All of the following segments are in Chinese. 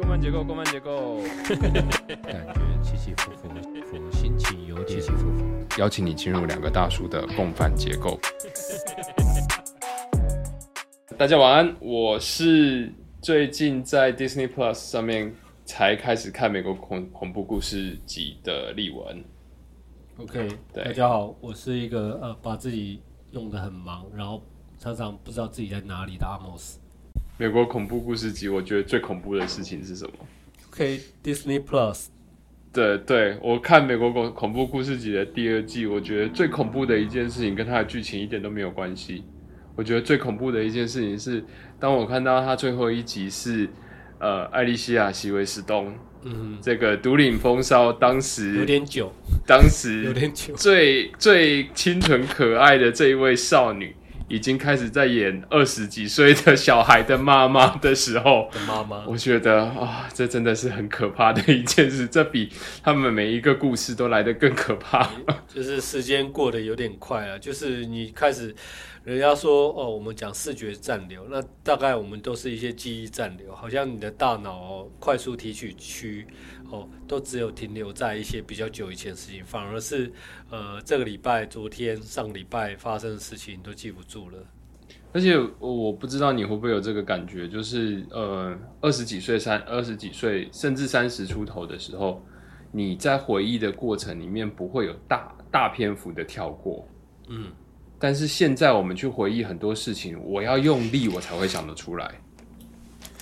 共犯结构，共犯结构。感觉起起伏伏，伏心情有点起起伏伏。邀请你进入两个大叔的共犯结构。大家晚安，我是最近在 Disney Plus 上面才开始看美国恐恐怖故事集的例文。OK，对大家好，我是一个呃把自己用的很忙，然后常常不知道自己在哪里的阿莫斯。美国恐怖故事集，我觉得最恐怖的事情是什么？OK，Disney Plus，对对，我看美国恐恐怖故事集的第二季，我觉得最恐怖的一件事情跟它的剧情一点都没有关系。我觉得最恐怖的一件事情是，当我看到它最后一集是，呃，艾丽西亚·席维斯东嗯，这个独领风骚，当时有时点久，当时有时点久。最最清纯可爱的这一位少女，已经开始在演二十几岁的小孩的妈妈的时候，的妈妈，我觉得啊，这真的是很可怕的一件事，这比他们每一个故事都来得更可怕。就是时间过得有点快啊，就是你开始，人家说哦，我们讲视觉暂留，那大概我们都是一些记忆暂留，好像你的大脑、哦、快速提取区哦，都只有停留在一些比较久以前的事情，反而是呃这个礼拜、昨天、上个礼拜发生的事情你都记不住了。而且我不知道你会不会有这个感觉，就是呃，二十几岁、三二十几岁，甚至三十出头的时候，你在回忆的过程里面不会有大大篇幅的跳过。嗯，但是现在我们去回忆很多事情，我要用力我才会想得出来。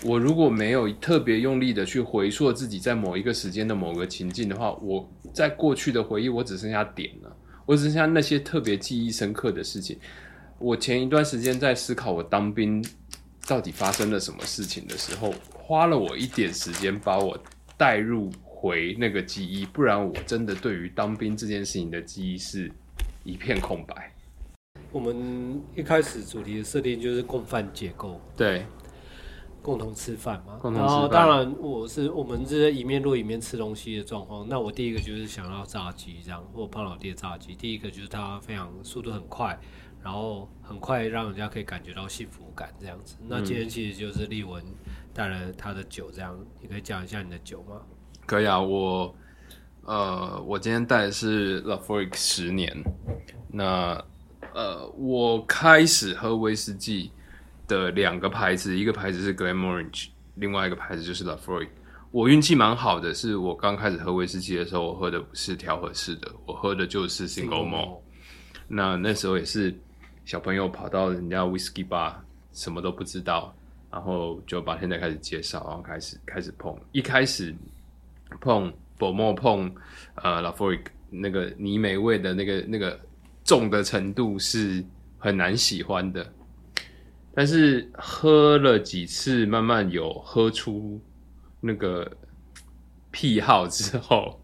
我如果没有特别用力的去回溯自己在某一个时间的某个情境的话，我在过去的回忆我只剩下点了，我只剩下那些特别记忆深刻的事情。我前一段时间在思考我当兵到底发生了什么事情的时候，花了我一点时间把我带入回那个记忆，不然我真的对于当兵这件事情的记忆是一片空白。我们一开始主题的设定就是共犯结构，对，共同吃饭嘛。共同吃然后当然我是我们是在一面录一面吃东西的状况。那我第一个就是想要炸鸡这样，或胖老爹炸鸡。第一个就是它非常速度很快，然后很快让人家可以感觉到幸福感这样子。那今天其实就是丽文带了他的酒这样，你可以讲一下你的酒吗？可以啊，我呃，我今天带的是 l a f o r i 十年。那呃，我开始喝威士忌的两个牌子，一个牌子是 Glenmorangie，另外一个牌子就是 l a f o r i 我运气蛮好的，是我刚开始喝威士忌的时候，我喝的不是调和式的，我喝的就是 Single Malt。那那时候也是小朋友跑到人家 whisky bar，什么都不知道，然后就把现在开始介绍，然后开始开始碰，一开始碰薄沫碰呃 La f o r i 那个泥煤味的那个那个重的程度是很难喜欢的，但是喝了几次，慢慢有喝出那个癖好之后，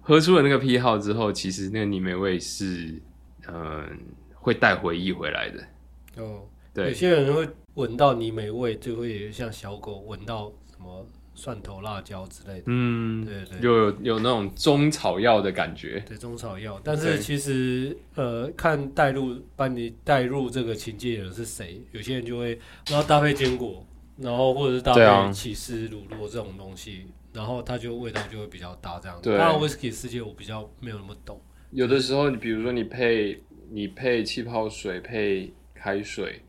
喝出了那个癖好之后，其实那个泥煤味是嗯、会带回忆回来的。哦，对有些人会闻到泥煤味，就会像小狗闻到什么蒜头、辣椒之类的。嗯，对对就有有那种中草药的感觉。对中草药，但是其实呃，看带入把你带入这个情境的人是谁，有些人就会然后搭配坚果，然后或者是搭配起司、乳酪这种东西，然后它就味道就会比较搭这样子。对当然，whisky 世界我比较没有那么懂，有的时候，你比如说你配你配气泡水配开水，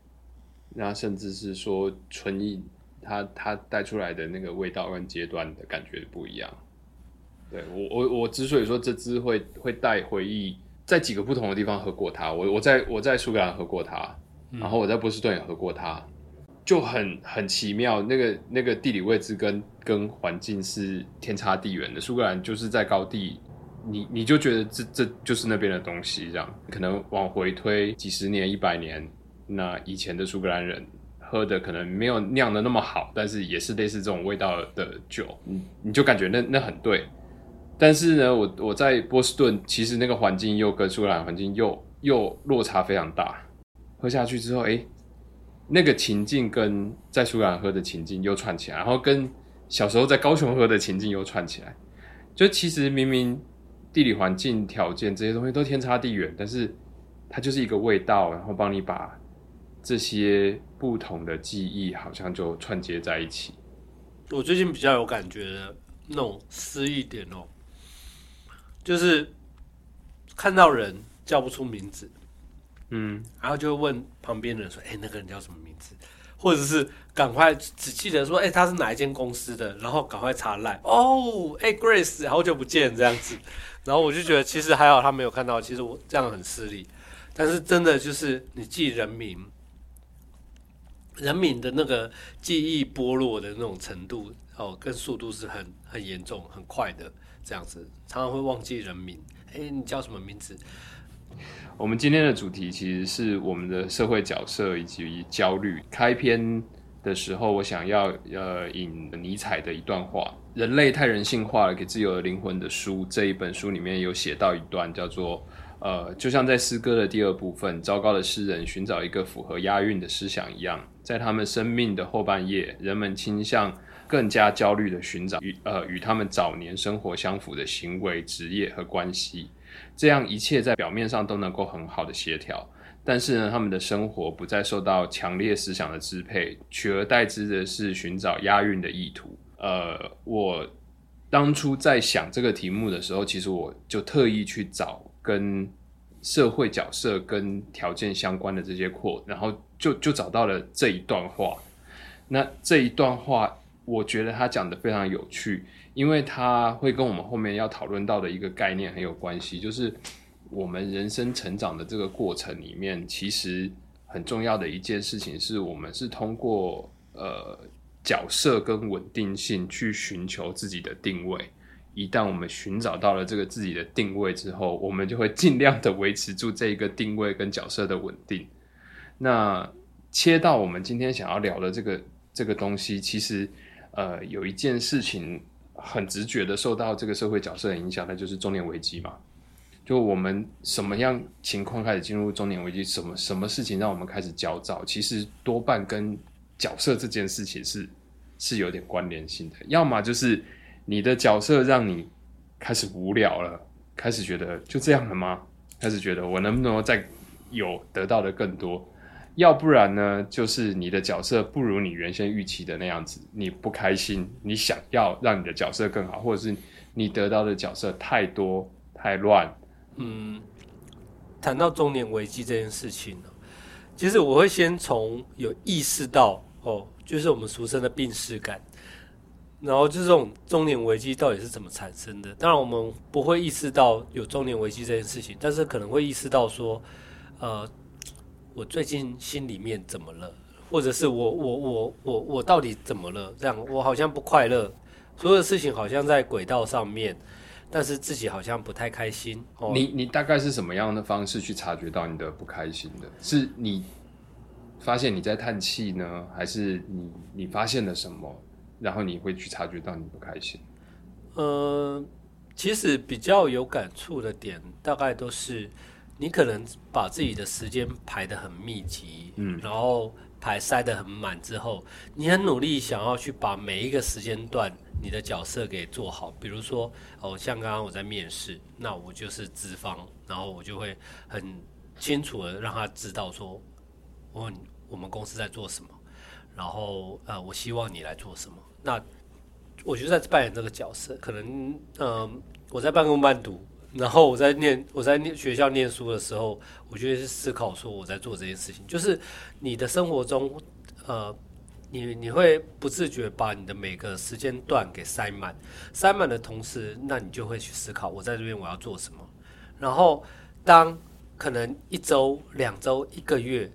那甚至是说纯饮，它它带出来的那个味道跟阶段的感觉不一样。对我我我之所以说这支会会带回忆，在几个不同的地方喝过它，我我在我在苏格兰喝过它，然后我在波士顿也喝过它，就很很奇妙，那个那个地理位置跟跟环境是天差地远的。苏格兰就是在高地，你你就觉得这这就是那边的东西，这样可能往回推几十年、一百年，那以前的苏格兰人喝的可能没有酿的那么好，但是也是类似这种味道的酒，你你就感觉那那很对。但是呢，我我在波士顿，其实那个环境又跟苏格兰环境又又落差非常大。喝下去之后，哎，那个情境跟在苏格兰喝的情境又串起来，然后跟小时候在高雄喝的情境又串起来。就其实明明地理环境条件这些东西都天差地远，但是它就是一个味道，然后帮你把这些不同的记忆好像就串接在一起。我最近比较有感觉的那种失忆点哦，就是看到人叫不出名字，嗯，然后就会问旁边的人说：“哎、那个人叫什么名字？”或者是赶快只记得说：“哎、他是哪一间公司的？”然后赶快查来哦，哎、g r a c e 好久不见这样子。然后我就觉得其实还好他没有看到，其实我这样很失礼。但是真的就是你记人名，人民的那个记忆剥落的那种程度哦，跟速度是很很严重、很快的这样子，常常会忘记人民。哎，你叫什么名字？我们今天的主题其实是我们的社会角色以及焦虑。开篇的时候，我想要呃引尼采的一段话：“人类太人性化了，给自由的灵魂的书。”这一本书里面有写到一段叫做。呃，就像在诗歌的第二部分，糟糕的诗人寻找一个符合押韵的思想一样，在他们生命的后半夜，人们倾向更加焦虑的寻找与呃与他们早年生活相符的行为、职业和关系，这样一切在表面上都能够很好的协调，但是呢，他们的生活不再受到强烈思想的支配，取而代之的是寻找押韵的意图。呃，我当初在想这个题目的时候，其实我就特意去找。跟社会角色跟条件相关的这些扩，然后就就找到了这一段话。那这一段话，我觉得他讲的非常有趣，因为他会跟我们后面要讨论到的一个概念很有关系，就是我们人生成长的这个过程里面，其实很重要的一件事情是我们是通过呃角色跟稳定性去寻求自己的定位。一旦我们寻找到了这个自己的定位之后，我们就会尽量的维持住这一个定位跟角色的稳定。那切到我们今天想要聊的这个这个东西，其实呃有一件事情很直觉的受到这个社会角色的影响，那就是中年危机嘛。就我们什么样情况开始进入中年危机，什么什么事情让我们开始焦躁，其实多半跟角色这件事情是是有点关联性的，要么就是。你的角色让你开始无聊了，开始觉得就这样了吗？开始觉得我能不能再有得到的更多？要不然呢，就是你的角色不如你原先预期的那样子，你不开心，你想要让你的角色更好，或者是你得到的角色太多太乱。嗯，谈到中年危机这件事情呢，其实我会先从有意识到哦，就是我们俗称的病逝感。然后就这种中年危机到底是怎么产生的？当然我们不会意识到有中年危机这件事情，但是可能会意识到说，呃，我最近心里面怎么了？或者是我我我我我到底怎么了？这样我好像不快乐，所有的事情好像在轨道上面，但是自己好像不太开心。哦、你你大概是什么样的方式去察觉到你的不开心的？是你发现你在叹气呢，还是你你发现了什么？然后你会去察觉到你不开心。呃，其实比较有感触的点，大概都是你可能把自己的时间排得很密集，嗯，然后排塞得很满之后，你很努力想要去把每一个时间段你的角色给做好。比如说，哦，像刚刚我在面试，那我就是资方，然后我就会很清楚的让他知道说，我我们公司在做什么，然后呃，我希望你来做什么。那我就在扮演这个角色，可能嗯、我在半工半读，然后我在念我在念学校念书的时候，我就会思考说我在做这件事情，就是你的生活中，呃，你你会不自觉把你的每个时间段给塞满，塞满的同时，那你就会去思考我在这边我要做什么，然后当可能一周、两周、一个月。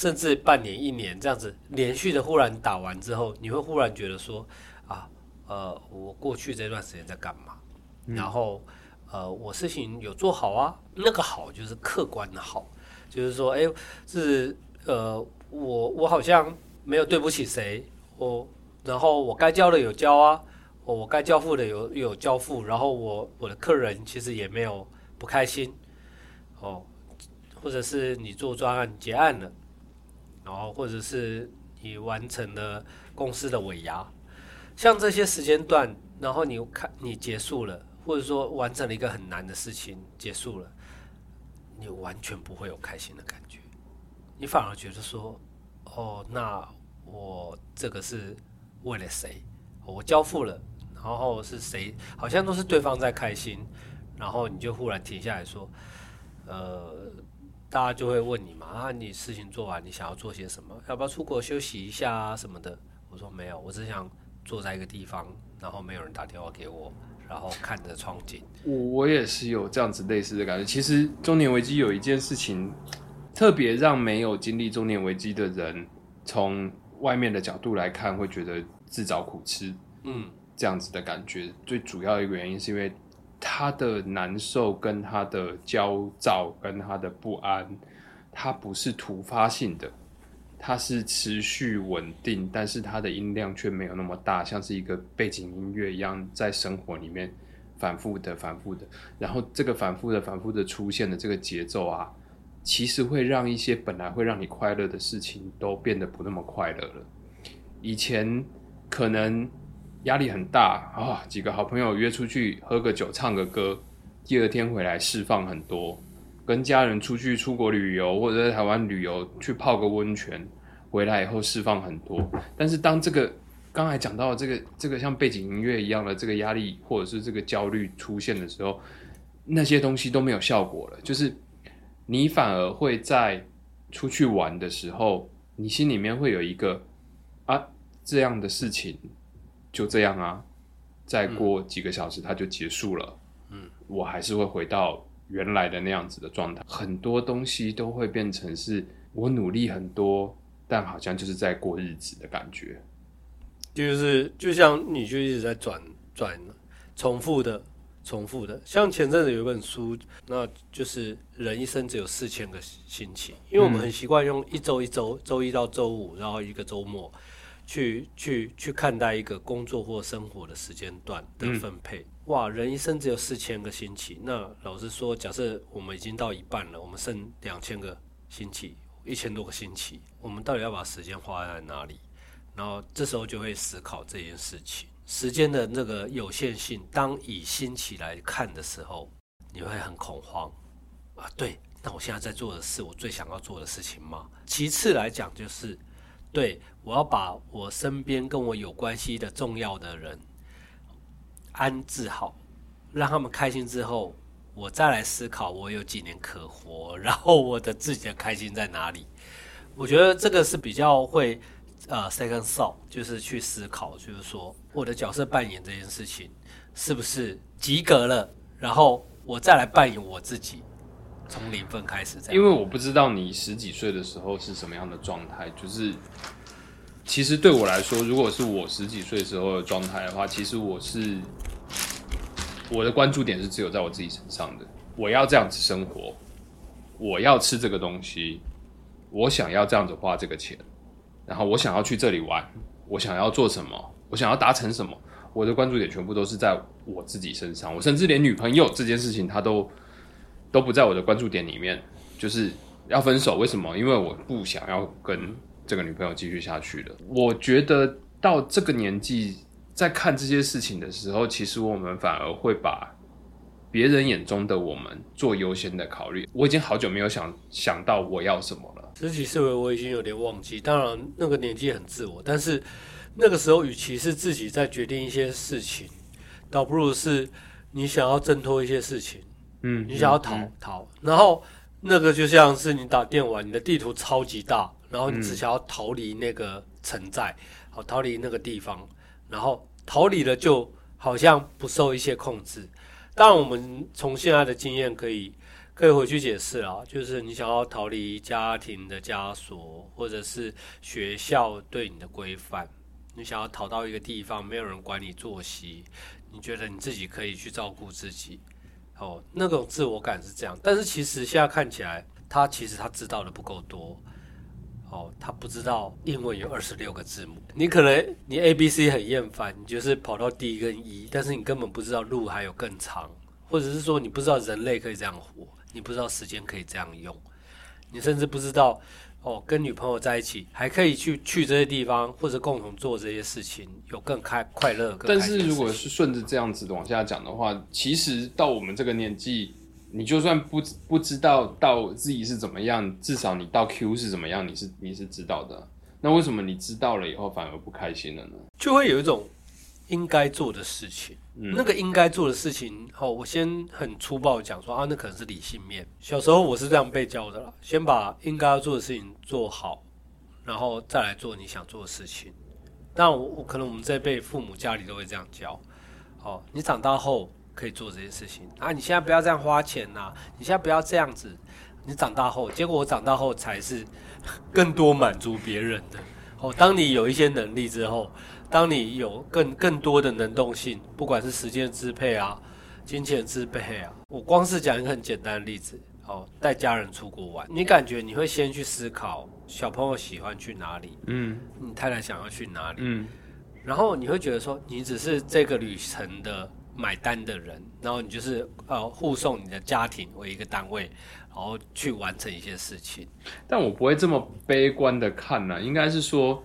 甚至半年、一年这样子连续的忽然打完之后，你会忽然觉得说啊，呃，我过去这段时间在干嘛？嗯、然后呃，我事情有做好啊，那个好就是客观的好，就是说，哎，是呃，我我好像没有对不起谁，我然后我该交的有交啊，我我该交付的有有交付，然后我我的客人其实也没有不开心，哦，或者是你做专案结案了。然后，或者是你完成了公司的尾牙，像这些时间段，然后你看你结束了，或者说完成了一个很难的事情结束了，你完全不会有开心的感觉，你反而觉得说，哦，那我这个是为了谁？我交付了，然后是谁，好像都是对方在开心，然后你就忽然停下来说，呃，大家就会问你嘛，啊，你事情做完，你想要做些什么？要不要出国休息一下啊什么的？我说没有，我只想坐在一个地方，然后没有人打电话给我，然后看着窗景。我我也是有这样子类似的感觉。其实中年危机有一件事情，特别让没有经历中年危机的人，从外面的角度来看，会觉得自找苦吃。嗯，这样子的感觉，最主要一个原因是因为他的难受、跟他的焦躁、跟他的不安，它不是突发性的，它是持续稳定，但是它的音量却没有那么大，像是一个背景音乐一样，在生活里面反复的、反复的，然后这个反复的、反复的出现的这个节奏啊，其实会让一些本来会让你快乐的事情都变得不那么快乐了。以前可能。压力很大啊！几个好朋友约出去喝个酒、唱个歌，第二天回来释放很多。跟家人出去出国旅游，或者在台湾旅游去泡个温泉，回来以后释放很多。但是当这个刚才讲到这个这个像背景音乐一样的这个压力或者是这个焦虑出现的时候，那些东西都没有效果了。就是你反而会在出去玩的时候，你心里面会有一个啊这样的事情。就这样啊，再过几个小时它就结束了。嗯，我还是会回到原来的那样子的状态。很多东西都会变成是我努力很多，但好像就是在过日子的感觉。就是就像你就一直在转转，重复的重复的。像前阵子有一本书，那就是人一生只有四千个星期，因为我们很习惯用一周一周，周一到周五，然后一个周末。去去去看待一个工作或生活的时间段的分配，哇，人一生只有四千个星期。那老实说，假设我们已经到一半了，我们剩两千个星期，一千多个星期，我们到底要把时间花在哪里？然后这时候就会思考这件事情，时间的那个有限性。当以星期来看的时候，你会很恐慌啊。对，那我现在在做的是我最想要做的事情吗？其次来讲就是。对，我要把我身边跟我有关系的重要的人安置好，让他们开心之后，我再来思考我有几年可活，然后我的自己的开心在哪里？我觉得这个是比较会呃 second thought，就是去思考，就是说我的角色扮演这件事情是不是及格了，然后我再来扮演我自己。从零分开始，因为我不知道你十几岁的时候是什么样的状态。就是，其实对我来说，如果是我十几岁时候的状态的话，其实我是我的关注点是只有在我自己身上的。我要这样子生活，我要吃这个东西，我想要这样子花这个钱，然后我想要去这里玩，我想要做什么，我想要达成什么，我的关注点全部都是在我自己身上。我甚至连女朋友这件事情，他都。都不在我的关注点里面，就是要分手。为什么？因为我不想要跟这个女朋友继续下去了。我觉得到这个年纪，在看这些事情的时候，其实我们反而会把别人眼中的我们做优先的考虑。我已经好久没有想想到我要什么了。十几岁我已经有点忘记，当然那个年纪很自我，但是那个时候与其是自己在决定一些事情，倒不如是你想要挣脱一些事情。嗯，你想要逃逃，然后那个就像是你打电玩，你的地图超级大，然后你只想要逃离那个城寨，好逃离那个地方，然后逃离了就好像不受一些控制。当然，我们从现在的经验可以可以回去解释啊，就是你想要逃离家庭的枷锁，或者是学校对你的规范，你想要逃到一个地方，没有人管你作息，你觉得你自己可以去照顾自己。哦，那种自我感是这样，但是其实现在看起来，他其实他知道的不够多。哦，他不知道英文有二十六个字母，你可能你 A B C 很厌烦，你就是跑到 D 跟 E，但是你根本不知道路还有更长，或者是说你不知道人类可以这样活，你不知道时间可以这样用，你甚至不知道。哦，跟女朋友在一起，还可以去去这些地方，或者共同做这些事情，有更开快乐。但是如果是顺着这样子往下讲的话，其实到我们这个年纪，你就算不不知道到自己是怎么样，至少你到 Q 是怎么样，你是你是知道的。那为什么你知道了以后反而不开心了呢？就会有一种应该做的事情。那个应该做的事情，好，我先很粗暴讲说啊，那可能是理性面。小时候我是这样被教的啦，先把应该要做的事情做好，然后再来做你想做的事情。但我我可能我们这辈父母家里都会这样教，哦，你长大后可以做这些事情啊，你现在不要这样花钱呐，你现在不要这样子，你长大后，结果我长大后才是 更多满足别人的。哦，当你有一些能力之后。当你有更更多的能动性，不管是时间支配啊、金钱支配啊，我光是讲一个很简单的例子，哦，带家人出国玩，你感觉你会先去思考小朋友喜欢去哪里，嗯，你太太想要去哪里，嗯，然后你会觉得说，你只是这个旅程的买单的人，然后你就是呃护送你的家庭为一个单位，然后去完成一些事情。但我不会这么悲观的看呢，应该是说。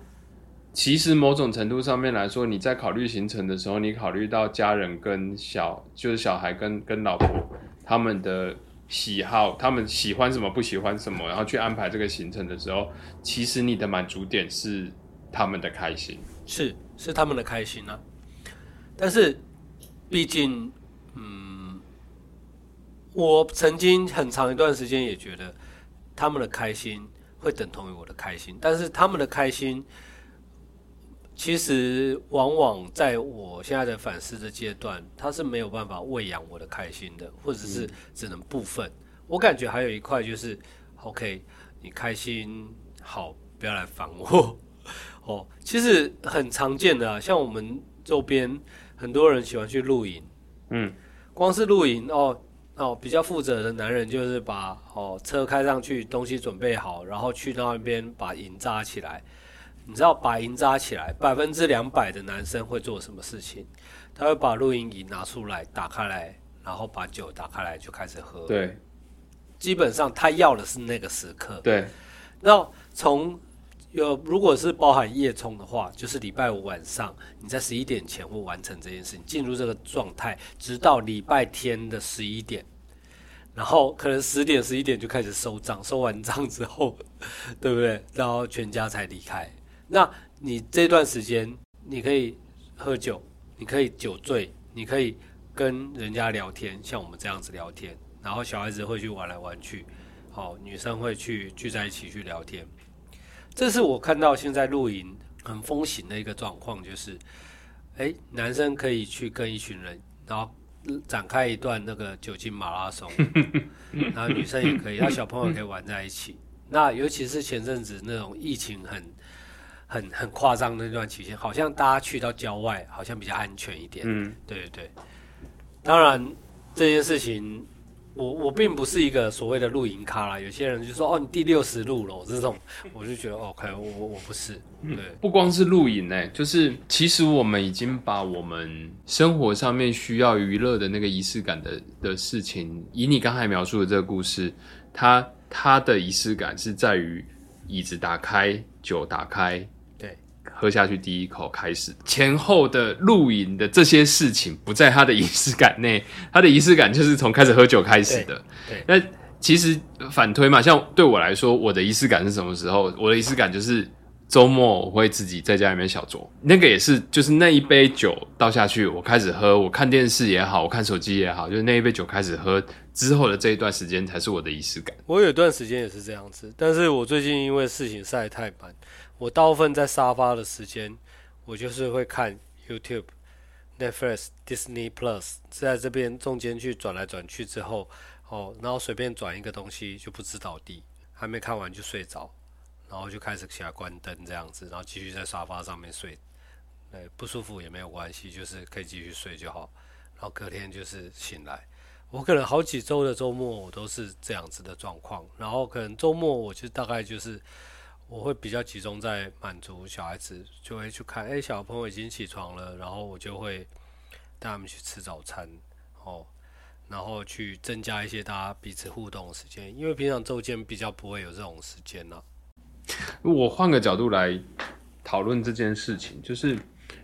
其实某种程度上面来说，你在考虑行程的时候，你考虑到家人跟小就是小孩跟跟老婆他们的喜好，他们喜欢什么不喜欢什么，然后去安排这个行程的时候，其实你的满足点是他们的开心，是是他们的开心啊。但是毕竟，嗯，我曾经很长一段时间也觉得他们的开心会等同于我的开心，但是他们的开心。其实，往往在我现在的反思的阶段，他是没有办法喂养我的开心的，或者是只能部分。我感觉还有一块就是，OK，你开心好，不要来烦我。哦，其实很常见的，像我们周边很多人喜欢去露营，嗯，光是露营哦哦，比较负责的男人就是把哦车开上去，东西准备好，然后去到那边把营扎起来。你知道把营扎起来，百分之两百的男生会做什么事情？他会把露营椅拿出来，打开来，然后把酒打开来就开始喝。对，基本上他要的是那个时刻。对，那从有如果是包含夜冲的话，就是礼拜五晚上你在十一点前会完成这件事情，进入这个状态，直到礼拜天的十一点，然后可能十点十一点就开始收账，收完账之后，对不对？然后全家才离开。那你这段时间，你可以喝酒，你可以酒醉，你可以跟人家聊天，像我们这样子聊天，然后小孩子会去玩来玩去，好，女生会去聚在一起去聊天。这是我看到现在露营很风行的一个状况，就是，哎，男生可以去跟一群人，然后展开一段那个酒精马拉松，然后女生也可以，然后小朋友可以玩在一起。那尤其是前阵子那种疫情很。很很夸张的那段期间，好像大家去到郊外，好像比较安全一点。嗯，对对对。当然这件事情，我我并不是一个所谓的露营咖啦。有些人就说：“哦，你第六十路了。”这种，我就觉得 OK，我我我不是。对，不光是露营呢，就是其实我们已经把我们生活上面需要娱乐的那个仪式感的的事情，以你刚才描述的这个故事，它它的仪式感是在于椅子打开，酒打开。喝下去第一口开始，前后的露营的这些事情不在他的仪式感内，他的仪式感就是从开始喝酒开始的。对，那其实反推嘛，像对我来说，我的仪式感是什么时候？我的仪式感就是周末我会自己在家里面小酌，那个也是，就是那一杯酒倒下去，我开始喝，我看电视也好，我看手机也好，就是那一杯酒开始喝之后的这一段时间才是我的仪式感。我有段时间也是这样子，但是我最近因为事情晒太满。我大部分在沙发的时间，我就是会看 YouTube、Netflix、Disney Plus，在这边中间去转来转去之后，哦，然后随便转一个东西就不知倒地，还没看完就睡着，然后就开始起来关灯这样子，然后继续在沙发上面睡，对，不舒服也没有关系，就是可以继续睡就好，然后隔天就是醒来，我可能好几周的周末我都是这样子的状况，然后可能周末我就大概就是。我会比较集中在满足小孩子，就会去看，哎，小朋友已经起床了，然后我就会带他们去吃早餐，哦，然后去增加一些大家彼此互动的时间，因为平常周间比较不会有这种时间了。我换个角度来讨论这件事情，就是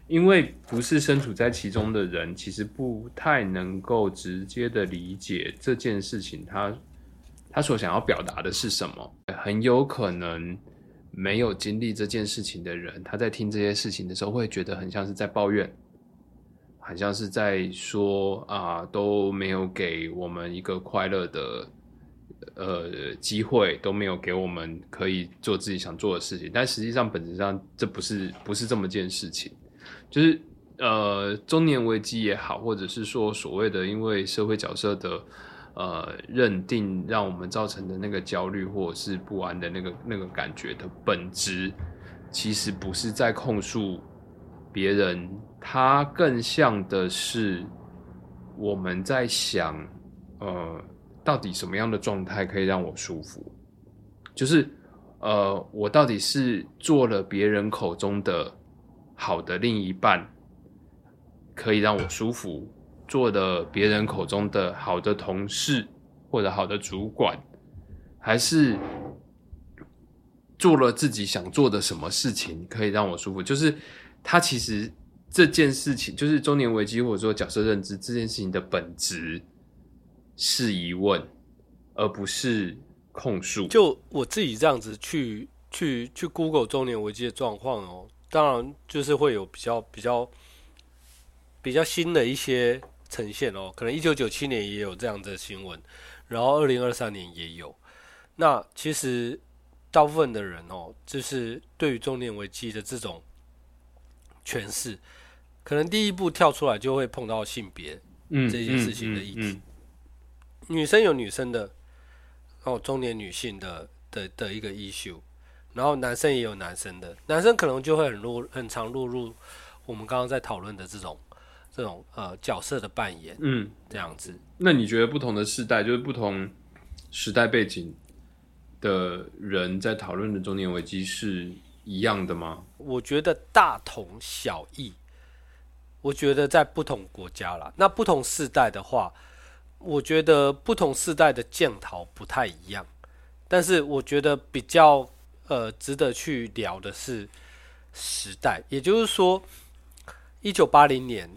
因为不是身处在其中的人，其实不太能够直接的理解这件事情，他他所想要表达的是什么，很有可能。没有经历这件事情的人，他在听这些事情的时候，会觉得很像是在抱怨，好像是在说啊，都没有给我们一个快乐的呃机会，都没有给我们可以做自己想做的事情。但实际上，本质上这不是不是这么件事情，就是呃中年危机也好，或者是说所谓的因为社会角色的呃认定，让我们造成的那个焦虑或者是不安的那个那个感觉的本质，其实不是在控诉别人。它更像的是我们在想，呃，到底什么样的状态可以让我舒服？就是呃，我到底是做了别人口中的好的另一半，可以让我舒服；做的别人口中的好的同事或者好的主管，还是做了自己想做的什么事情可以让我舒服？就是他其实。这件事情就是中年危机，或者说角色认知这件事情的本质是疑问，而不是控诉。就我自己这样子去去去 Google 中年危机的状况哦，当然就是会有比较比较比较新的一些呈现哦。可能一九九七年也有这样的新闻，然后二零二三年也有。那其实大部分的人哦，就是对于中年危机的这种诠释。可能第一步跳出来就会碰到性别这件事情的议题，女生有女生的，哦，中年女性的的的一个 issue，然后男生也有男生的，男生可能就会很落很常落入我们刚刚在讨论的这种这种呃角色的扮演，嗯，这样子。那你觉得不同的世代，就是不同时代背景的人在讨论的中年危机是一样的吗？我觉得大同小异。我觉得在不同国家啦，那不同世代的话，我觉得不同世代的剑桃不太一样。但是我觉得比较呃值得去聊的是时代，也就是说，一九八零年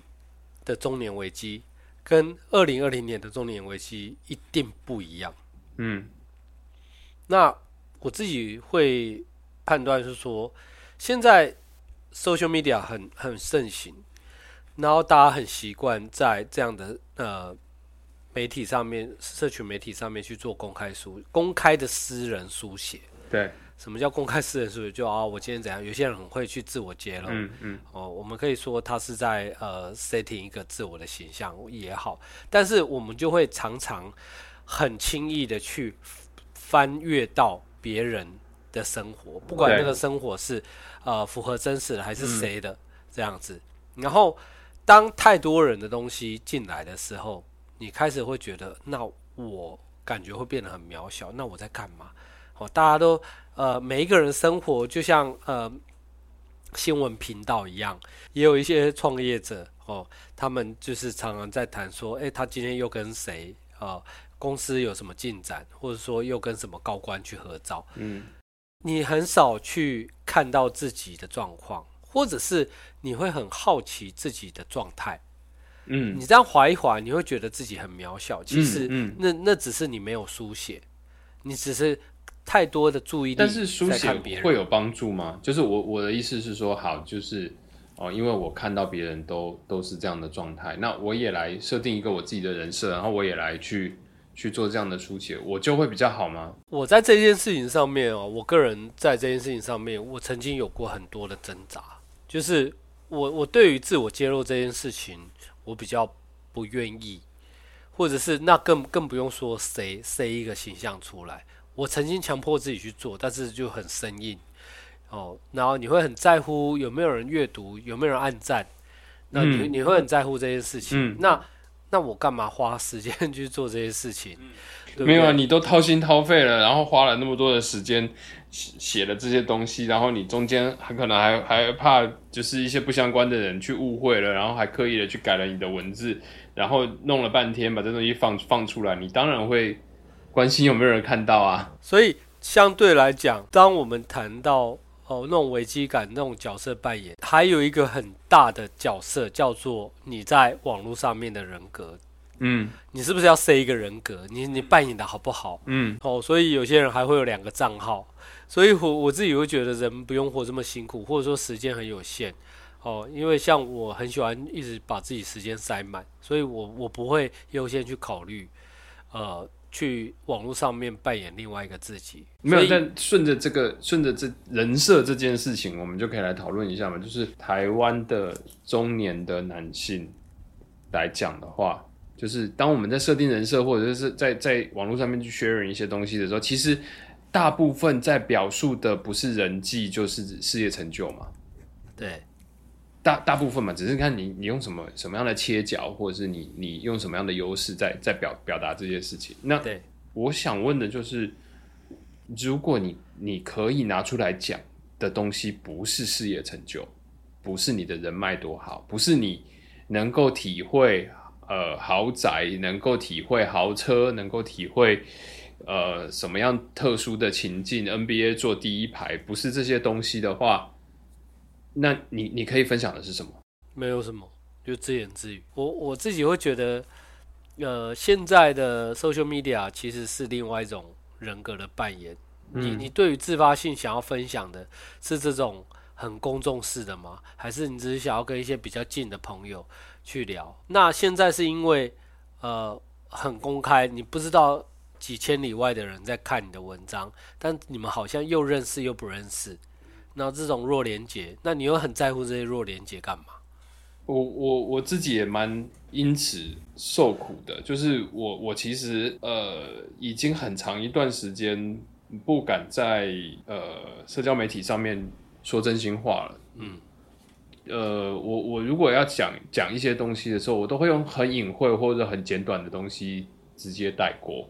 的中年危机跟二零二零年的中年危机一定不一样。嗯，那我自己会判断是说，现在 social media 很很盛行。然后大家很习惯在这样的呃媒体上面，社群媒体上面去做公开书、公开的私人书写。对，什么叫公开私人数据？就啊，我今天怎样？有些人很会去自我揭露。嗯嗯。哦，我们可以说他是在呃 setting 一个自我的形象也好，但是我们就会常常很轻易的去翻阅到别人的生活，不管那个生活是呃符合真实的还是谁的这样子，然后。当太多人的东西进来的时候，你开始会觉得，那我感觉会变得很渺小。那我在干嘛？哦，大家都呃，每一个人生活就像呃新闻频道一样，也有一些创业者哦，他们就是常常在谈说，哎，他今天又跟谁啊？公司有什么进展，或者说又跟什么高官去合照？嗯，你很少去看到自己的状况。或者是你会很好奇自己的状态，嗯，你这样划一划，你会觉得自己很渺小。其实，那那只是你没有书写，你只是太多的注意力。但是书写会有帮助吗？就是我我的意思是说，好，就是哦，因为我看到别人都都是这样的状态，那我也来设定一个我自己的人设，然后我也来去去做这样的书写，我就会比较好吗？我在这件事情上面哦，我个人在这件事情上面，我曾经有过很多的挣扎。就是我，我对于自我揭露这件事情，我比较不愿意，或者是那更更不用说谁塞一个形象出来。我曾经强迫自己去做，但是就很生硬哦。然后你会很在乎有没有人阅读，有没有人按赞，那你你会很在乎这件事情。那那我干嘛花时间去做这些事情？没有啊，你都掏心掏肺了，然后花了那么多的时间写写了这些东西，然后你中间很可能还还怕就是一些不相关的人去误会了，然后还刻意的去改了你的文字，然后弄了半天把这东西放放出来，你当然会关心有没有人看到啊。所以相对来讲，当我们谈到哦那种危机感、那种角色扮演，还有一个很大的角色叫做你在网络上面的人格。嗯，你是不是要塞一个人格？你你扮演的好不好？嗯，哦，所以有些人还会有两个账号，所以我我自己会觉得人不用活这么辛苦，或者说时间很有限，哦，因为像我很喜欢一直把自己时间塞满，所以我我不会优先去考虑，呃，去网络上面扮演另外一个自己。没有，但顺着这个顺着这人设这件事情，我们就可以来讨论一下嘛。就是台湾的中年的男性来讲的话，就是当我们在设定人设或者是在在网络上面去确认一些东西的时候，其实大部分在表述的不是人际，就是事业成就嘛。对。大大部分嘛，只是看你你用什么什么样的切角，或者是你你用什么样的优势在在表表达这件事情。那我想问的就是，如果你你可以拿出来讲的东西，不是事业成就，不是你的人脉多好，不是你能够体会呃豪宅，能够体会豪车，能够体会呃什么样特殊的情境，NBA 坐第一排，不是这些东西的话。那你你可以分享的是什么？没有什么，就自言自语。我我自己会觉得，呃，现在的 social media 其实是另外一种人格的扮演。你你对于自发性想要分享的是这种很公众式的吗？还是你只是想要跟一些比较近的朋友去聊？那现在是因为呃很公开，你不知道几千里外的人在看你的文章，但你们好像又认识又不认识。那这种弱连接，那你又很在乎这些弱连接干嘛？我我我自己也蛮因此受苦的，就是我我其实呃已经很长一段时间不敢在呃社交媒体上面说真心话了。嗯，呃，我我如果要讲讲一些东西的时候，我都会用很隐晦或者很简短的东西直接带过。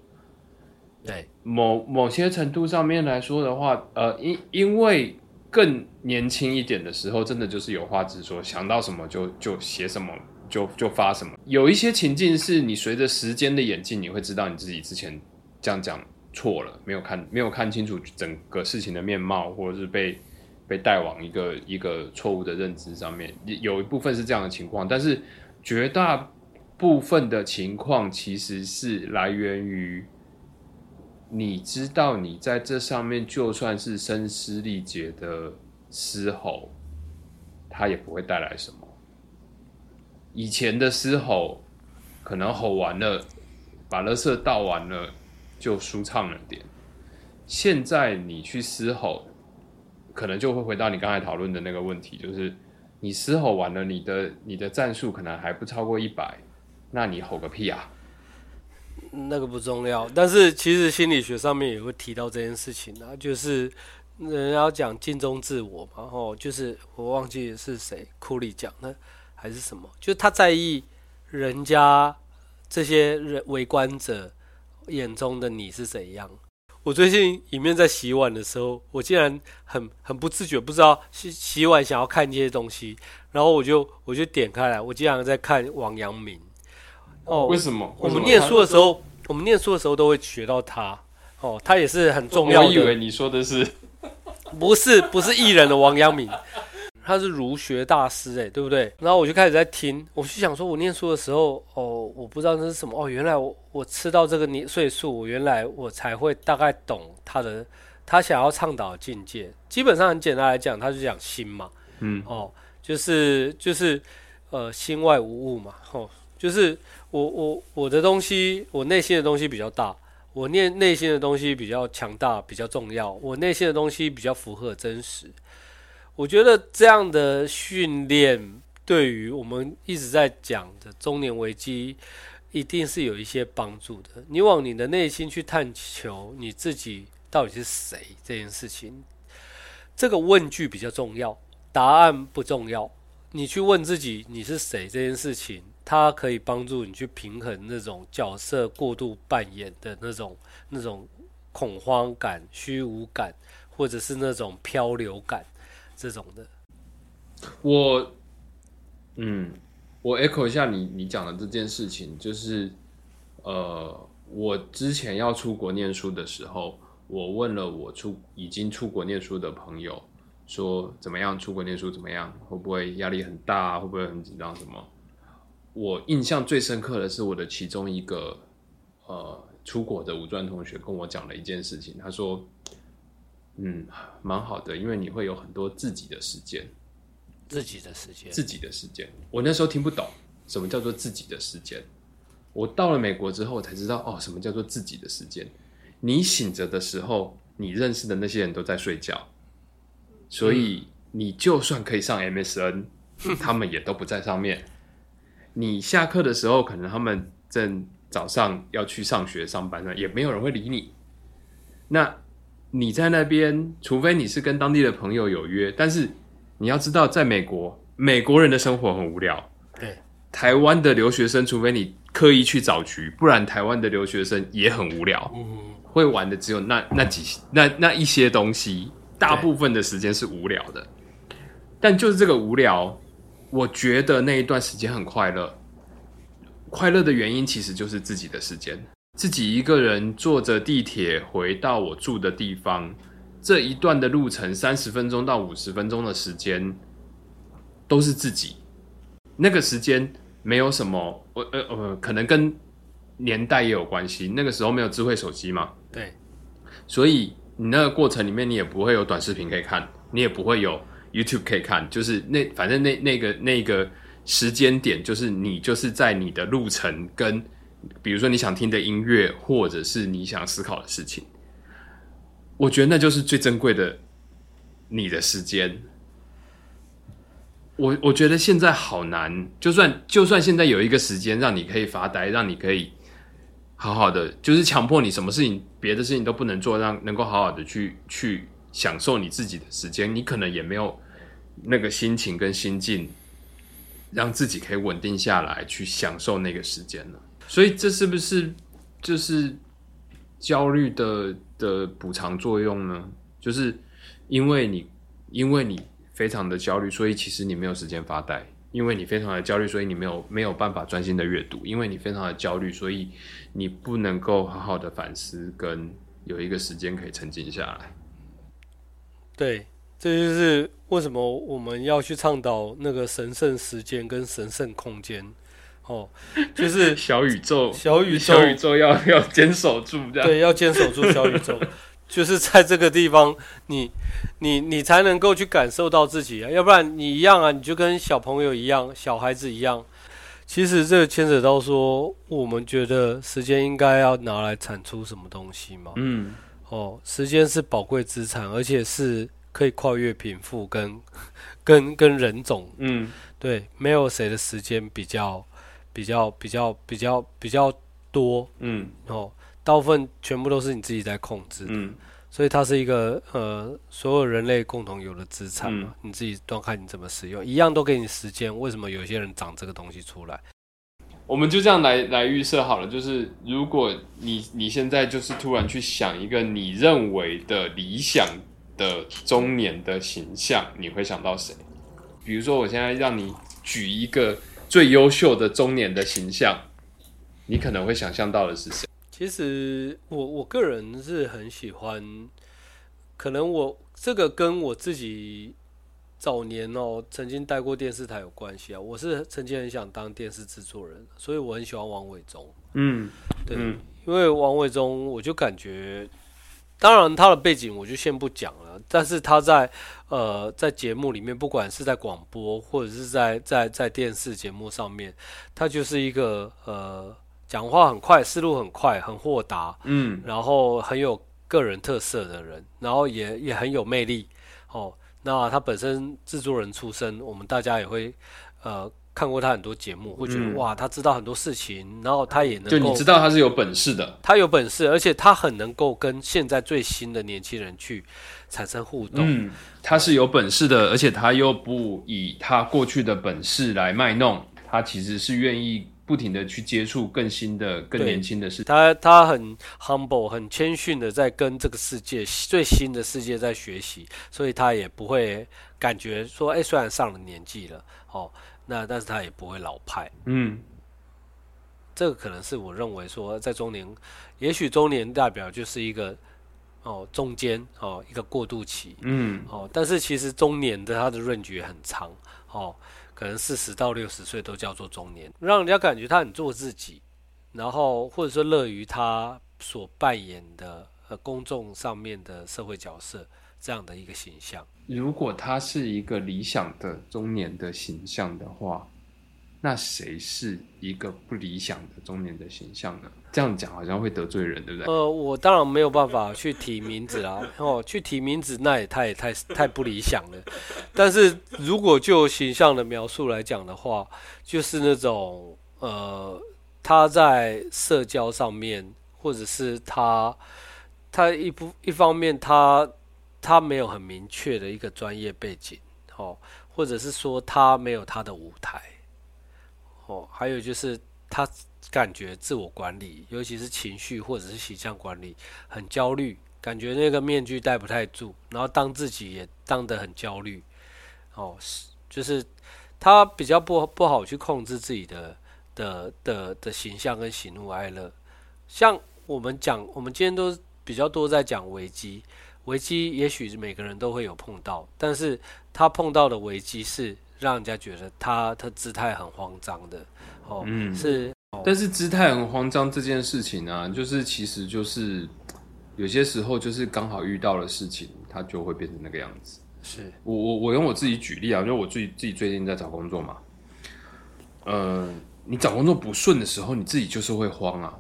对，某某些程度上面来说的话，呃，因因为。更年轻一点的时候，真的就是有话直说，想到什么就就写什么，就就发什么。有一些情境是你随着时间的演进，你会知道你自己之前这样讲错了，没有看没有看清楚整个事情的面貌，或者是被被带往一个一个错误的认知上面。有一部分是这样的情况，但是绝大部分的情况其实是来源于。你知道，你在这上面就算是声嘶力竭的嘶吼，它也不会带来什么。以前的嘶吼，可能吼完了，把垃圾倒完了，就舒畅了点。现在你去嘶吼，可能就会回到你刚才讨论的那个问题，就是你嘶吼完了，你的你的战术可能还不超过一百，那你吼个屁啊！那个不重要，但是其实心理学上面也会提到这件事情啊，就是人要讲镜中自我嘛，吼，就是我忘记是谁库里讲的还是什么，就是他在意人家这些人围观者眼中的你是怎样。我最近一面在洗碗的时候，我竟然很很不自觉，不知道洗洗碗想要看这些东西，然后我就我就点开来，我竟然在看王阳明。哦，为什么？我们念书的时候，我们念书的时候都会学到他。哦，他也是很重要的。我以为你说的是，不是不是艺人的王阳明，他是儒学大师，哎，对不对？然后我就开始在听，我就想说，我念书的时候，哦，我不知道那是什么。哦，原来我我吃到这个年岁数，我原来我才会大概懂他的他想要倡导的境界。基本上很简单来讲，他就讲心嘛，嗯，哦，就是就是呃，心外无物嘛，哦，就是。我我我的东西，我内心的东西比较大，我念内心的东西比较强大，比较重要。我内心的东西比较符合真实。我觉得这样的训练对于我们一直在讲的中年危机，一定是有一些帮助的。你往你的内心去探求你自己到底是谁这件事情，这个问句比较重要，答案不重要。你去问自己你是谁这件事情。它可以帮助你去平衡那种角色过度扮演的那种、那种恐慌感、虚无感，或者是那种漂流感这种的。我，嗯，我 echo 一下你你讲的这件事情，就是呃，我之前要出国念书的时候，我问了我出已经出国念书的朋友，说怎么样出国念书怎么样，会不会压力很大，会不会很紧张什么？我印象最深刻的是我的其中一个呃出国的五专同学跟我讲了一件事情，他说：“嗯，蛮好的，因为你会有很多自己的时间。”自己的时间，自己的时间。我那时候听不懂什么叫做自己的时间。我到了美国之后才知道，哦，什么叫做自己的时间。你醒着的时候，你认识的那些人都在睡觉，所以你就算可以上 MSN，他们也都不在上面。你下课的时候，可能他们正早上要去上学上班呢，也没有人会理你。那你在那边，除非你是跟当地的朋友有约，但是你要知道，在美国，美国人的生活很无聊。对，台湾的留学生，除非你刻意去找局，不然台湾的留学生也很无聊。嗯，会玩的只有那那几那那一些东西，大部分的时间是无聊的。但就是这个无聊，我觉得那一段时间很快乐。快乐的原因其实就是自己的时间，自己一个人坐着地铁回到我住的地方，这一段的路程三十分钟到五十分钟的时间，都是自己。那个时间没有什么，我呃呃，可能跟年代也有关系。那个时候没有智慧手机嘛，对，所以你那个过程里面，你也不会有短视频可以看，你也不会有 YouTube 可以看，就是那反正那那个那个时间点，就是你就是在你的路程跟，比如说你想听的音乐，或者是你想思考的事情，我觉得那就是最珍贵的你的时间。我我觉得现在好难，就算就算现在有一个时间让你可以发呆，让你可以好好的，就是强迫你什么事情，别的事情都不能做，让能够好好的去去享受你自己的时间，你可能也没有那个心情跟心境，让自己可以稳定下来去享受那个时间了。所以这是不是就是焦虑的的补偿作用呢？就是因为你因为你。非常的焦虑，所以其实你没有时间发呆，因为你非常的焦虑，所以你没有没有办法专心的阅读，因为你非常的焦虑，所以你不能够好好的反思，跟有一个时间可以沉静下来。对，这就是为什么我们要去倡导那个神圣时间跟神圣空间。哦，就是 小宇宙，小宇宙，小宇宙要 要坚守住，这样对，要坚守住小宇宙。就是在这个地方，你、你、你才能够去感受到自己啊，要不然你一样啊，你就跟小朋友一样，小孩子一样。其实这个牵扯到说，我们觉得时间应该要拿来产出什么东西嘛？嗯，哦，时间是宝贵资产，而且是可以跨越贫富跟 跟跟人种。嗯，对，没有谁的时间比较比较比较比较比较多。嗯，哦。大部分全部都是你自己在控制的，所以它是一个呃，所有人类共同有的资产嘛。你自己端看你怎么使用，一样都给你时间。为什么有些人长这个东西出来？我们就这样来来预设好了，就是如果你你现在就是突然去想一个你认为的理想的中年的形象，你会想到谁？比如说，我现在让你举一个最优秀的中年的形象，你可能会想象到的是谁？其实我我个人是很喜欢，可能我这个跟我自己早年哦曾经待过电视台有关系啊。我是曾经很想当电视制作人，所以我很喜欢王伟忠。嗯，对，因为王伟忠，我就感觉，当然他的背景我就先不讲了，但是他在呃在节目里面，不管是在广播或者是在在在电视节目上面，他就是一个呃。讲话很快，思路很快，很豁达，嗯，然后很有个人特色的人，然后也也很有魅力，哦，那他本身制作人出身，我们大家也会呃看过他很多节目，会觉得哇，他知道很多事情，然后他也能就你知道他是有本事的，他有本事，而且他很能够跟现在最新的年轻人去产生互动，嗯，他是有本事的，而且他又不以他过去的本事来卖弄，他其实是愿意。不停的去接触更新的、更年轻的事。他他很 humble，很谦逊的在跟这个世界最新的世界在学习，所以他也不会感觉说，哎，虽然上了年纪了，哦，那但是他也不会老派。嗯，这个可能是我认为说，在中年，也许中年代表就是一个哦中间哦一个过渡期。嗯，哦，但是其实中年的他的润觉很长，哦。可能四十到六十岁都叫做中年，让人家感觉他很做自己，然后或者说乐于他所扮演的呃公众上面的社会角色，这样的一个形象。如果他是一个理想的中年的形象的话，那谁是一个不理想的中年的形象呢？这样讲好像会得罪人，对不对？呃，我当然没有办法去提名字啊，哦，去提名字那也太太太不理想了。但是如果就形象的描述来讲的话，就是那种呃，他在社交上面，或者是他他一不一方面他他没有很明确的一个专业背景，哦，或者是说他没有他的舞台。哦，还有就是他感觉自我管理，尤其是情绪或者是形象管理很焦虑，感觉那个面具戴不太住，然后当自己也当得很焦虑。哦，是就是他比较不不好去控制自己的的的的形象跟喜怒哀乐。像我们讲，我们今天都比较多在讲危机，危机也许每个人都会有碰到，但是他碰到的危机是。让人家觉得他他姿态很慌张的哦，嗯，是，但是姿态很慌张这件事情呢，就是其实就是有些时候就是刚好遇到了事情，他就会变成那个样子。是我我我用我自己举例啊，因为我自己自己最近在找工作嘛，呃，你找工作不顺的时候，你自己就是会慌啊。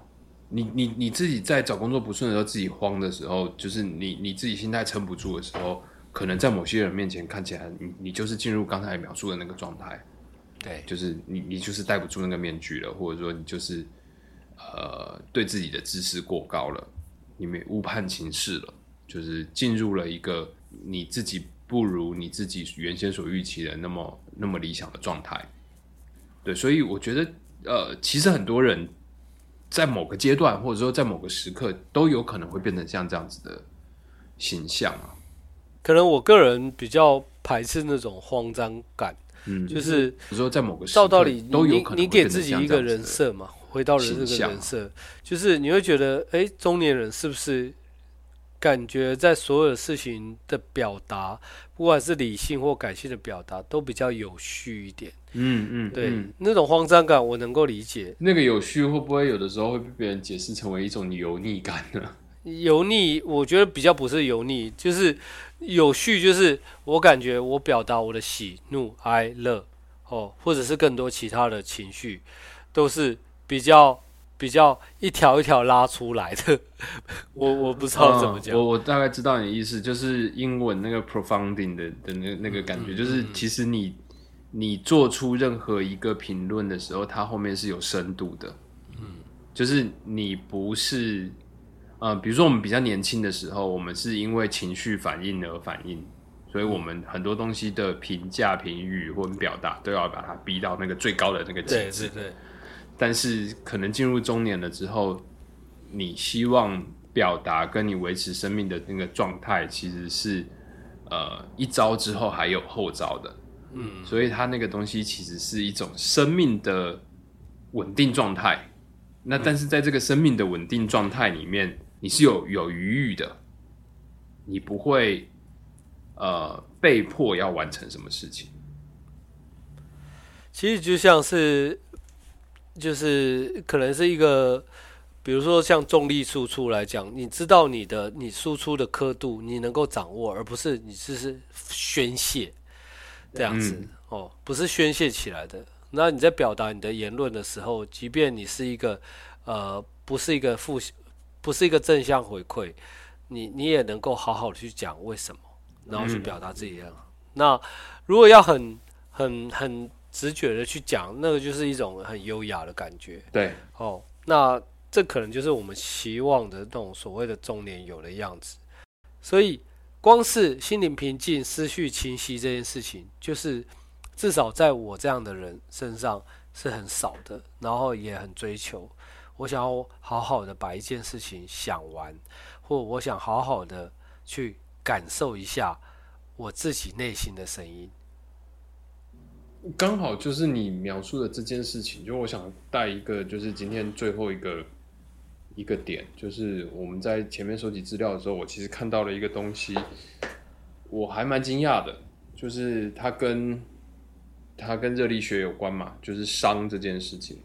你你你自己在找工作不顺的时候，自己慌的时候，就是你你自己心态撑不住的时候。可能在某些人面前看起来，你你就是进入刚才描述的那个状态，对，就是你你就是戴不住那个面具了，或者说你就是呃对自己的知识过高了，你们误判情势了，就是进入了一个你自己不如你自己原先所预期的那么那么理想的状态，对，所以我觉得呃，其实很多人在某个阶段或者说在某个时刻都有可能会变成像这样子的形象啊。可能我个人比较排斥那种慌张感，嗯，就是比如说在某个照道理都有可能你给自己一个人设嘛，回到人这个人设，就是你会觉得，哎，中年人是不是感觉在所有事情的表达，不管是理性或感性的表达，都比较有序一点。嗯嗯，对，那种慌张感我能够理解。那个有序会不会有的时候会被别人解释成为一种油腻感呢？油腻，我觉得比较不是油腻，就是有序，就是我感觉我表达我的喜怒哀乐，哦，或者是更多其他的情绪，都是比较比较一条一条拉出来的。我我不知道怎么讲，我我大概知道你的意思，就是英文那个 profounding 的的那那个感觉，就是其实你你做出任何一个评论的时候，它后面是有深度的，嗯，就是你不是。呃，比如说我们比较年轻的时候，我们是因为情绪反应而反应，所以我们很多东西的评价、评语或表达都要把它逼到那个最高的那个极致。对对。但是可能进入中年了之后，你希望表达跟你维持生命的那个状态，其实是呃一招之后还有后招的。嗯。所以它那个东西其实是一种生命的稳定状态。那但是在这个生命的稳定状态里面。你是有有余裕的，你不会呃被迫要完成什么事情。其实就像是，就是可能是一个，比如说像重力输出来讲，你知道你的你输出的刻度你能够掌握，而不是你只是宣泄这样子哦，不是宣泄起来的。那你在表达你的言论的时候，即便你是一个呃不是一个负。不是一个正向回馈，你你也能够好好的去讲为什么，然后去表达自己的。那如果要很很很直觉的去讲，那个就是一种很优雅的感觉。对，哦，那这可能就是我们期望的那种所谓的中年有的样子。所以，光是心灵平静、思绪清晰这件事情，就是至少在我这样的人身上是很少的，然后也很追求。我想要好好的把一件事情想完，或我想好好的去感受一下我自己内心的声音。刚好就是你描述的这件事情，就我想带一个，就是今天最后一个一个点，就是我们在前面收集资料的时候，我其实看到了一个东西，我还蛮惊讶的，就是它跟它跟热力学有关嘛，就是伤这件事情。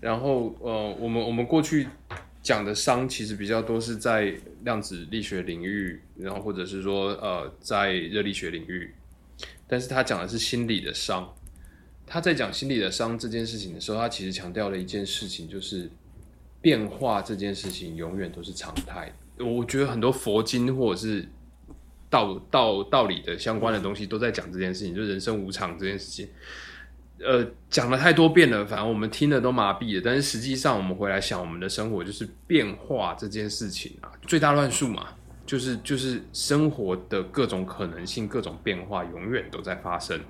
然后，呃，我们我们过去讲的伤其实比较多是在量子力学领域，然后或者是说呃在热力学领域，但是他讲的是心理的伤。他在讲心理的伤这件事情的时候，他其实强调了一件事情，就是变化这件事情永远都是常态。我觉得很多佛经或者是道道道理的相关的东西都在讲这件事情，就是人生无常这件事情。呃，讲了太多遍了，反正我们听的都麻痹了。但是实际上，我们回来想，我们的生活就是变化这件事情啊，最大乱数嘛，就是就是生活的各种可能性、各种变化，永远都在发生。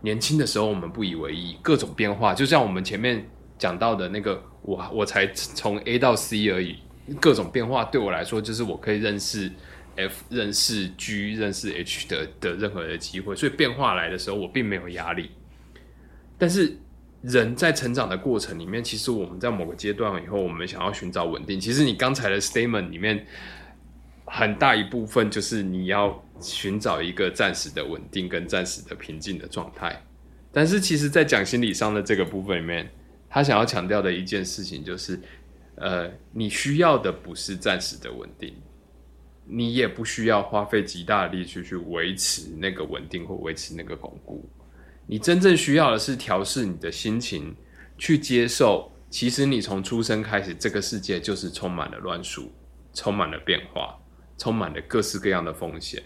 年轻的时候，我们不以为意，各种变化，就像我们前面讲到的那个，我我才从 A 到 C 而已，各种变化对我来说，就是我可以认识 F、认识 G、认识 H 的的任何的机会。所以变化来的时候，我并没有压力。但是人在成长的过程里面，其实我们在某个阶段以后，我们想要寻找稳定。其实你刚才的 statement 里面，很大一部分就是你要寻找一个暂时的稳定跟暂时的平静的状态。但是其实，在讲心理上的这个部分里面，他想要强调的一件事情就是，呃，你需要的不是暂时的稳定，你也不需要花费极大的力气去维持那个稳定或维持那个巩固。你真正需要的是调试你的心情，去接受，其实你从出生开始，这个世界就是充满了乱数，充满了变化，充满了各式各样的风险。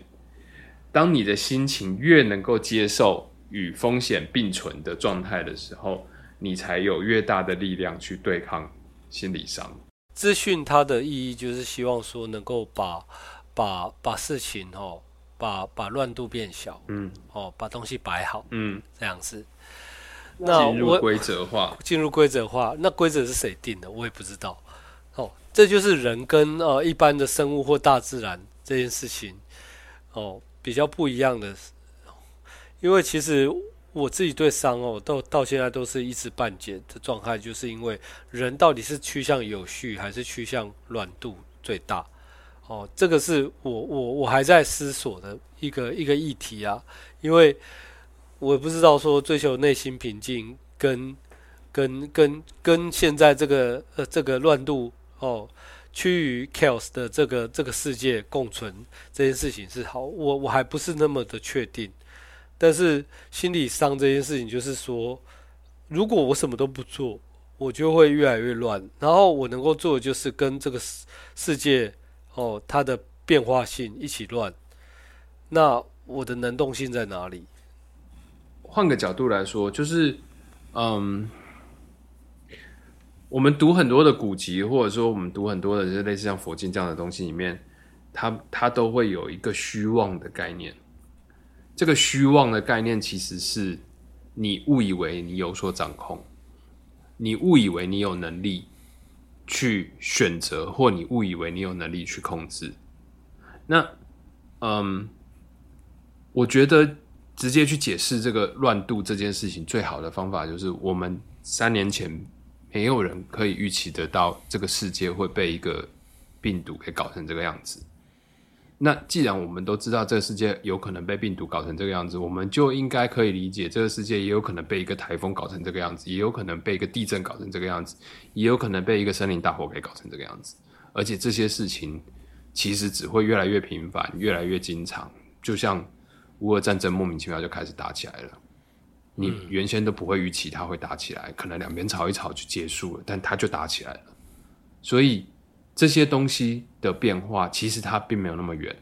当你的心情越能够接受与风险并存的状态的时候，你才有越大的力量去对抗心理伤。资讯它的意义就是希望说能够把把把事情哦。把把乱度变小，嗯，哦，把东西摆好，嗯，这样子。那进入规则化，进入规则化，那规则是谁定的？我也不知道。这就是人跟呃一般的生物或大自然这件事情，哦，比较不一样的。因为其实我自己对伤哦，到到现在都是一知半解的状态，就是因为人到底是趋向有序还是趋向乱度最大？哦，这个是我我我还在思索的一个一个议题啊，因为我不知道说追求内心平静跟跟跟跟现在这个呃这个乱度哦趋于 chaos 的这个这个世界共存这件事情是好，我我还不是那么的确定，但是心理伤这件事情就是说，如果我什么都不做，我就会越来越乱，然后我能够做的就是跟这个世世界。哦，它的变化性一起乱，那我的能动性在哪里？换个角度来说，就是，嗯，我们读很多的古籍，或者说我们读很多的，就是类似像佛经这样的东西里面，它它都会有一个虚妄的概念。这个虚妄的概念，其实是你误以为你有所掌控，你误以为你有能力。去选择，或你误以为你有能力去控制，那，嗯，我觉得直接去解释这个乱度这件事情，最好的方法就是我们三年前没有人可以预期得到这个世界会被一个病毒给搞成这个样子。那既然我们都知道这个世界有可能被病毒搞成这个样子，我们就应该可以理解这个世界也有可能被一个台风搞成这个样子，也有可能被一个地震搞成这个样子，也有可能被一个森林大火给搞成这个样子。而且这些事情其实只会越来越频繁，越来越经常。就像乌俄战争莫名其妙就开始打起来了，你原先都不会预期它会打起来，可能两边吵一吵就结束了，但它就打起来了。所以。这些东西的变化，其实它并没有那么远，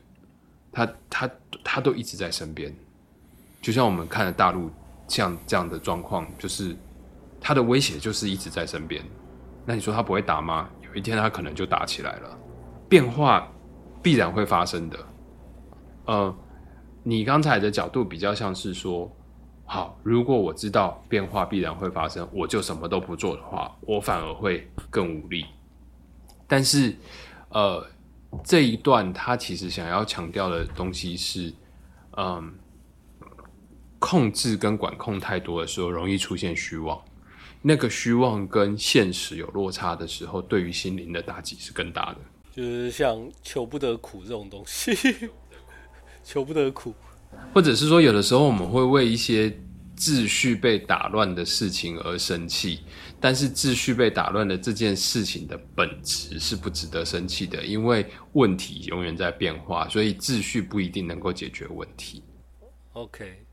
它它它都一直在身边。就像我们看的大陆像这样的状况，就是它的威胁就是一直在身边。那你说它不会打吗？有一天它可能就打起来了。变化必然会发生的。呃，你刚才的角度比较像是说，好，如果我知道变化必然会发生，我就什么都不做的话，我反而会更无力。但是，呃，这一段他其实想要强调的东西是，嗯，控制跟管控太多的时候，容易出现虚妄。那个虚妄跟现实有落差的时候，对于心灵的打击是更大的。就是像求不得苦这种东西，求不得苦，或者是说，有的时候我们会为一些秩序被打乱的事情而生气，但是秩序被打乱的这件事情的本质是不值得生气的，因为问题永远在变化，所以秩序不一定能够解决问题。OK，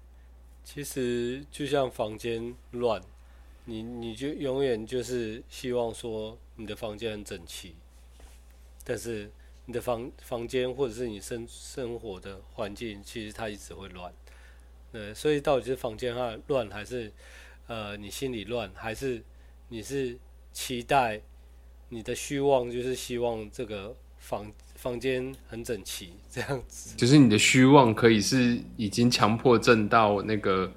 其实就像房间乱，你你就永远就是希望说你的房间很整齐，但是你的房房间或者是你生生活的环境，其实它一直会乱。对，所以到底是房间它乱，还是呃你心里乱，还是你是期待你的虚妄，就是希望这个房房间很整齐这样子。就是你的虚妄可以是已经强迫症到那个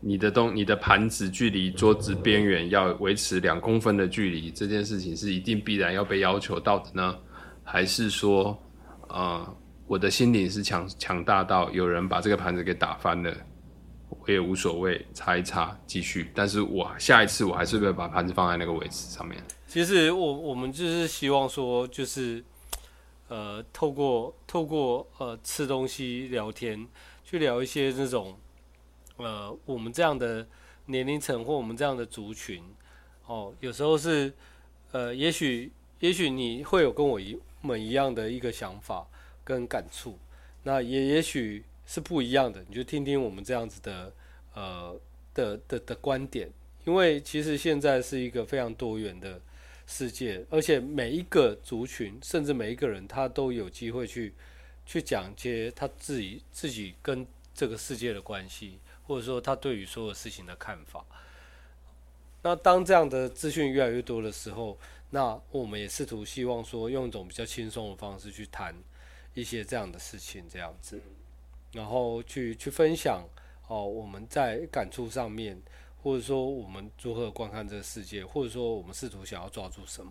你的东你的盘子距离桌子边缘要维持两公分的距离，这件事情是一定必然要被要求到的呢？还是说，呃，我的心灵是强强大到有人把这个盘子给打翻了，我也无所谓，擦一擦继续。但是我下一次我还是会把盘子放在那个位置上面。其实我我们就是希望说，就是呃，透过透过呃吃东西聊天，去聊一些这种呃我们这样的年龄层或我们这样的族群，哦，有时候是呃，也许也许你会有跟我一们一样的一个想法跟感触，那也也许是不一样的，你就听听我们这样子的呃的的的观点，因为其实现在是一个非常多元的。世界，而且每一个族群，甚至每一个人，他都有机会去去讲解他自己自己跟这个世界的关系，或者说他对于所有事情的看法。那当这样的资讯越来越多的时候，那我们也试图希望说，用一种比较轻松的方式去谈一些这样的事情，这样子，然后去去分享哦，我们在感触上面。或者说我们如何观看这个世界，或者说我们试图想要抓住什么？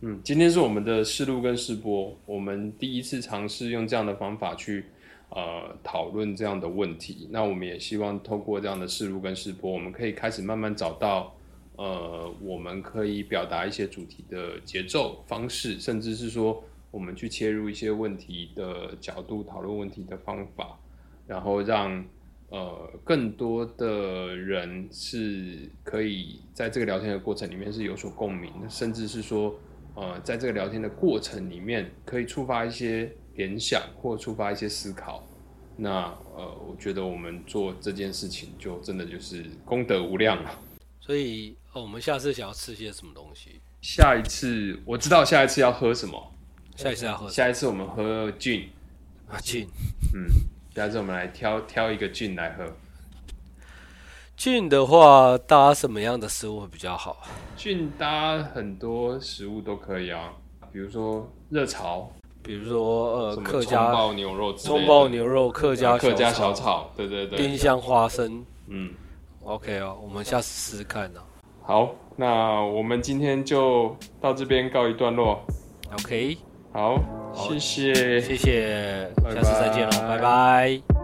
嗯，今天是我们的试录跟试播，我们第一次尝试用这样的方法去呃讨论这样的问题。那我们也希望透过这样的试录跟试播，我们可以开始慢慢找到呃我们可以表达一些主题的节奏方式，甚至是说我们去切入一些问题的角度讨论问题的方法，然后让。呃，更多的人是可以在这个聊天的过程里面是有所共鸣的，甚至是说，呃，在这个聊天的过程里面可以触发一些联想或触发一些思考。那呃，我觉得我们做这件事情就真的就是功德无量了。所以，哦，我们下次想要吃些什么东西？下一次我知道下一次要喝什么。下一次要喝？下一次我们喝 gin。啊，gin。嗯。下次我们来挑挑一个菌来喝。菌的话，搭什么样的食物会比较好？菌搭很多食物都可以啊，比如说热炒，比如说呃客家葱爆牛肉、葱爆牛肉、客家客家小炒，对对对，丁香花生，嗯，OK 哦，我们下次试试看呢。好，那我们今天就到这边告一段落。OK，好，谢谢，谢谢，下次再见了，拜拜。